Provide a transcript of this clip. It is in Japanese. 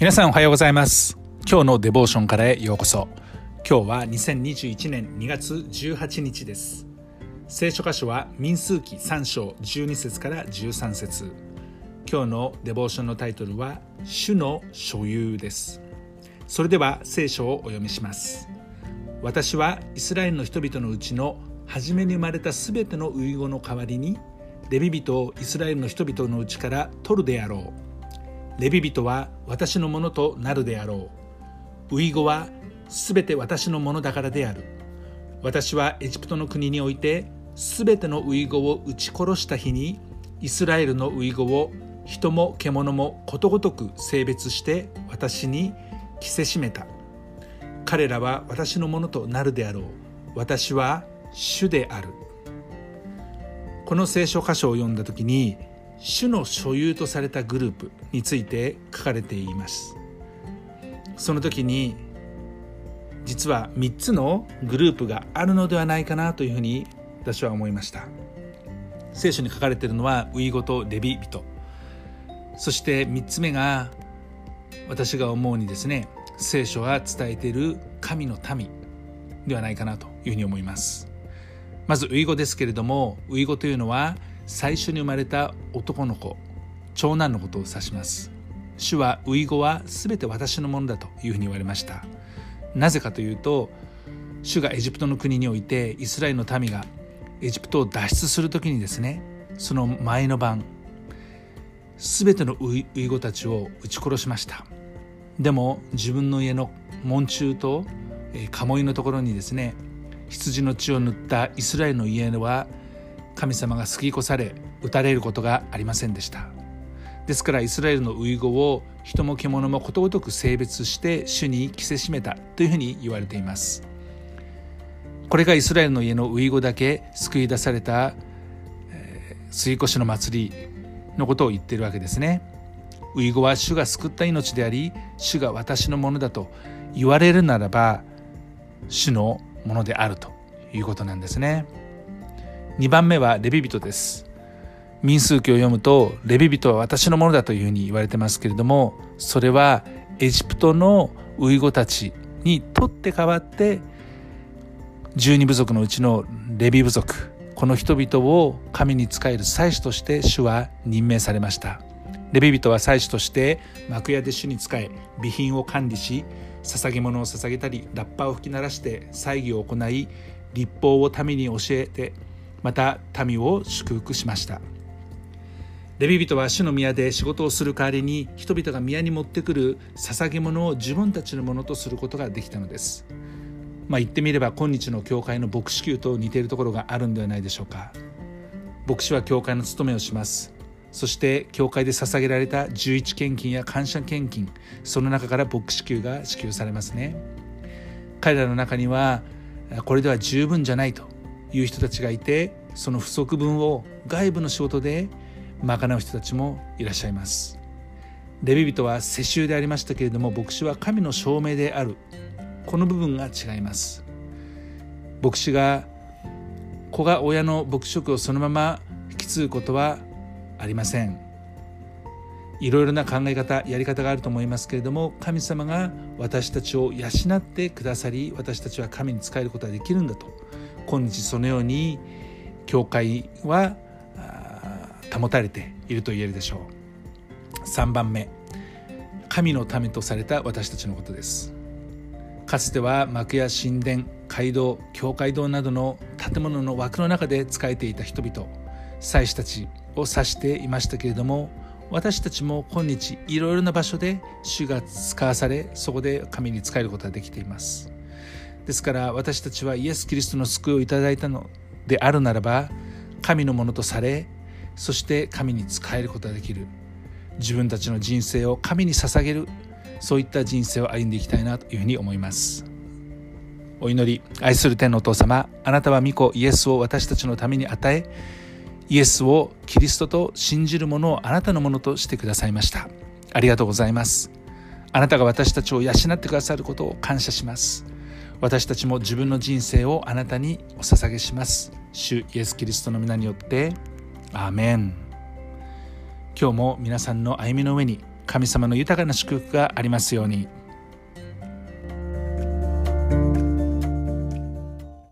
皆さんおはようございます。今日のデボーションからへようこそ。今日は2021年2月18日です。聖書箇所は民数記3章12節から13節。今日のデボーションのタイトルは主の所有です。それでは聖書をお読みします。私はイスラエルの人々のうちの初めに生まれたすべての遺語の代わりにレビ人をイスラエルの人々のうちから取るであろう。レビ人は私のものとなるであろう。遺語はすべて私のものだからである。私はエジプトの国においてすべての遺語を撃ち殺した日にイスラエルの遺語を人も獣もことごとく性別して私に着せしめた。彼らは私のものとなるであろう。私は主である。この聖書箇所を読んだ時に主の所有とされたグループについて書かれています。その時に実は3つのグループがあるのではないかなというふうに私は思いました。聖書に書かれているのはウイゴとレビ人。そして3つ目が私が思うにですね聖書が伝えている神の民ではないかなというふうに思います。まずウイゴですけれどもウイゴというのは最初に生まれた男の子長男のことを指します。主はウイゴは全て私のものだというふうに言われました。なぜかというと主がエジプトの国においてイスラエルの民がエジプトを脱出する時にですねその前の晩全てのウイゴたちを撃ち殺しました。でも自分の家の門中と鴨居のところにですね羊の血を塗ったイスラエルの家は神様が救い越され撃たれることがありませんでした。ですからイスラエルの遺語を人も獣もことごとく性別して主に着せしめたというふうに言われています。これがイスラエルの家の遺語だけ救い出された、えー、吸い越しの祭りのことを言ってるわけですね。遺語は主が救った命であり主が私のものだと言われるならば主のものであるということなんですね。2番目はレビ人です。民数記を読むとレビ人は私のものだというふうに言われてますけれどもそれはエジプトのウイゴたちにとって代わって十二部族のうちのレビ部族この人々を神に仕える祭司として主は任命されました。レビ人は祭司として幕屋で主に仕え備品を管理し捧げ物を捧げたりラッパを吹き鳴らして祭儀を行い立法を民に教えてまた民を祝福しました。レビ人は主の宮で仕事をする代わりに人々が宮に持ってくる捧げ物を自分たちのものとすることができたのです。まあ言ってみれば今日の教会の牧師級と似ているところがあるんではないでしょうか。牧師は教会の務めをします。そして教会で捧げられた11献金や感謝献金その中から牧師給が支給されますね。彼らの中にはこれでは十分じゃないという人たちがいてその不足分を外部の仕事で賄う人たちもいらっしゃいます。レビ人は世襲でありましたけれども牧師は神の証明である。この部分が違います。牧師が子が親の牧職をそのまま引き継ぐことはありません。いろいろな考え方やり方があると思いますけれども神様が私たちを養ってくださり私たちは神に仕えることができるんだと。今日そのように教会は保たれていると言えるでしょう。3番目。神のためとされた私たちのことです。かつては幕や神殿街道教会堂などの建物の枠の中で仕えていた人々。祭司たちを指していましたけれども私たちも今日いろいろな場所で主が使わされそこで神に仕えることができています。ですから私たちはイエス・キリストの救いをいただいたのであるならば神のものとされそして神に仕えることができる。自分たちの人生を神に捧げる。そういった人生を歩んでいきたいなというふうに思います。お祈り。愛する天のお父様あなたは御子イエスを私たちのために与えイエスをキリストと信じる者をあなたのものとしてくださいました。ありがとうございます。あなたが私たちを養ってくださることを感謝します。私たちも自分の人生をあなたにお捧げします。主イエス・キリストの皆によって。アーメン。今日も皆さんの歩みの上に神様の豊かな祝福がありますように。